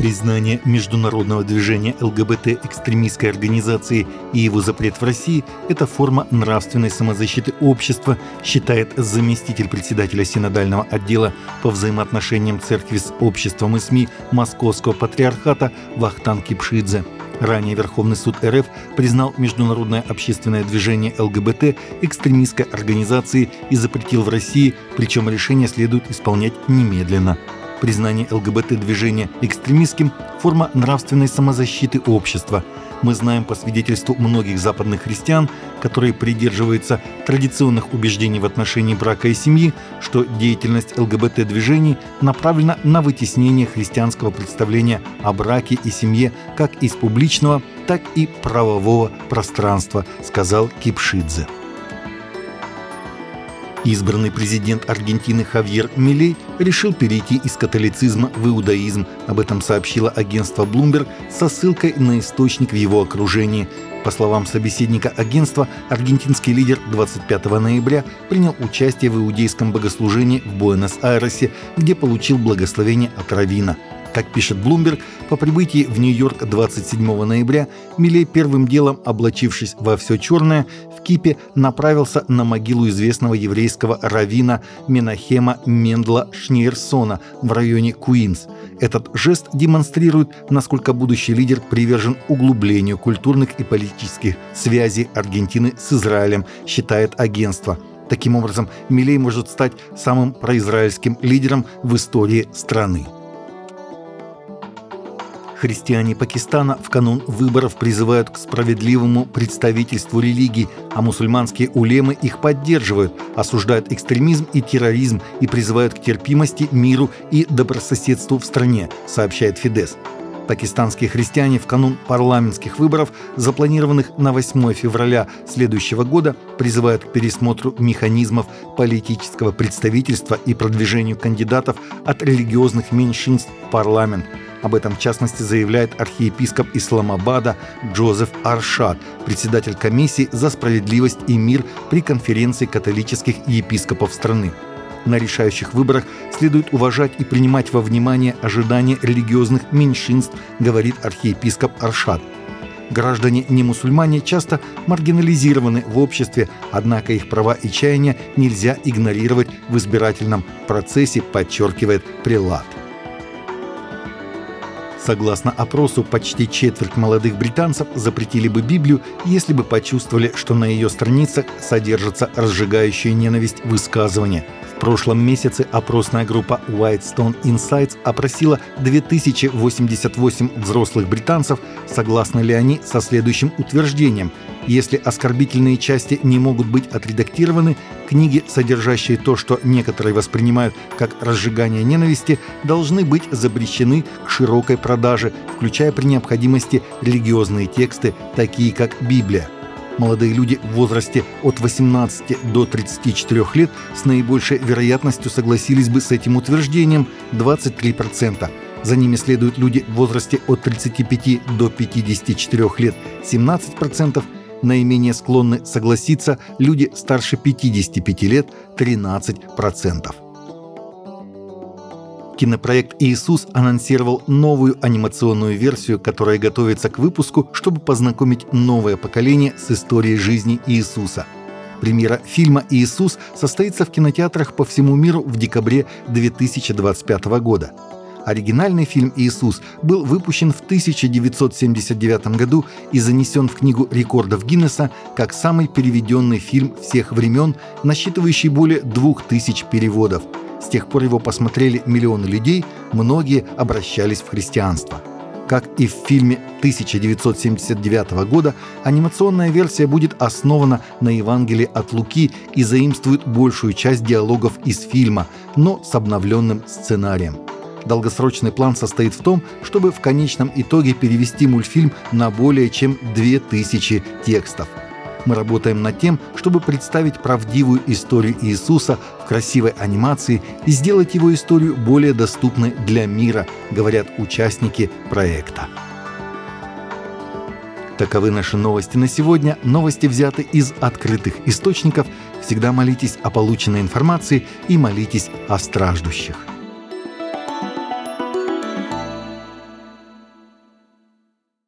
Признание международного движения ЛГБТ экстремистской организации и его запрет в России – это форма нравственной самозащиты общества, считает заместитель председателя Синодального отдела по взаимоотношениям церкви с обществом и СМИ Московского патриархата Вахтан Кипшидзе. Ранее Верховный суд РФ признал международное общественное движение ЛГБТ экстремистской организацией и запретил в России, причем решение следует исполнять немедленно. Признание ЛГБТ-движения экстремистским – форма нравственной самозащиты общества. Мы знаем по свидетельству многих западных христиан, которые придерживаются традиционных убеждений в отношении брака и семьи, что деятельность ЛГБТ-движений направлена на вытеснение христианского представления о браке и семье как из публичного, так и правового пространства, сказал Кипшидзе. Избранный президент Аргентины Хавьер Милей решил перейти из католицизма в иудаизм. Об этом сообщило агентство Bloomberg со ссылкой на источник в его окружении. По словам собеседника агентства, аргентинский лидер 25 ноября принял участие в иудейском богослужении в Буэнос-Айресе, где получил благословение от Равина. Как пишет Bloomberg, по прибытии в Нью-Йорк 27 ноября Милей первым делом, облачившись во все черное, в Кипе направился на могилу известного еврейского равина Менахема Мендла Шниерсона в районе Куинс. Этот жест демонстрирует, насколько будущий лидер привержен углублению культурных и политических связей Аргентины с Израилем, считает агентство. Таким образом, Милей может стать самым произраильским лидером в истории страны. Христиане Пакистана в канун выборов призывают к справедливому представительству религий, а мусульманские улемы их поддерживают, осуждают экстремизм и терроризм и призывают к терпимости, миру и добрососедству в стране, сообщает Фидес. Пакистанские христиане в канун парламентских выборов, запланированных на 8 февраля следующего года, призывают к пересмотру механизмов политического представительства и продвижению кандидатов от религиозных меньшинств в парламент – об этом, в частности, заявляет архиепископ Исламабада Джозеф Аршад, председатель комиссии за справедливость и мир при конференции католических епископов страны. На решающих выборах следует уважать и принимать во внимание ожидания религиозных меньшинств, говорит архиепископ Аршад. Граждане не мусульмане часто маргинализированы в обществе, однако их права и чаяния нельзя игнорировать в избирательном процессе, подчеркивает прилад. Согласно опросу, почти четверть молодых британцев запретили бы Библию, если бы почувствовали, что на ее страницах содержатся разжигающие ненависть высказывания. Прошлом месяце опросная группа Whitestone Insights опросила 2088 взрослых британцев, согласны ли они со следующим утверждением – если оскорбительные части не могут быть отредактированы, книги, содержащие то, что некоторые воспринимают как разжигание ненависти, должны быть запрещены к широкой продаже, включая при необходимости религиозные тексты, такие как Библия. Молодые люди в возрасте от 18 до 34 лет с наибольшей вероятностью согласились бы с этим утверждением 23%. За ними следуют люди в возрасте от 35 до 54 лет 17%, наименее склонны согласиться люди старше 55 лет 13%. Кинопроект «Иисус» анонсировал новую анимационную версию, которая готовится к выпуску, чтобы познакомить новое поколение с историей жизни Иисуса. Премьера фильма «Иисус» состоится в кинотеатрах по всему миру в декабре 2025 года. Оригинальный фильм «Иисус» был выпущен в 1979 году и занесен в Книгу рекордов Гиннесса как самый переведенный фильм всех времен, насчитывающий более двух тысяч переводов. С тех пор его посмотрели миллионы людей, многие обращались в христианство. Как и в фильме 1979 года, анимационная версия будет основана на Евангелии от Луки и заимствует большую часть диалогов из фильма, но с обновленным сценарием. Долгосрочный план состоит в том, чтобы в конечном итоге перевести мультфильм на более чем 2000 текстов. Мы работаем над тем, чтобы представить правдивую историю Иисуса в красивой анимации и сделать его историю более доступной для мира, говорят участники проекта. Таковы наши новости на сегодня. Новости взяты из открытых источников. Всегда молитесь о полученной информации и молитесь о страждущих.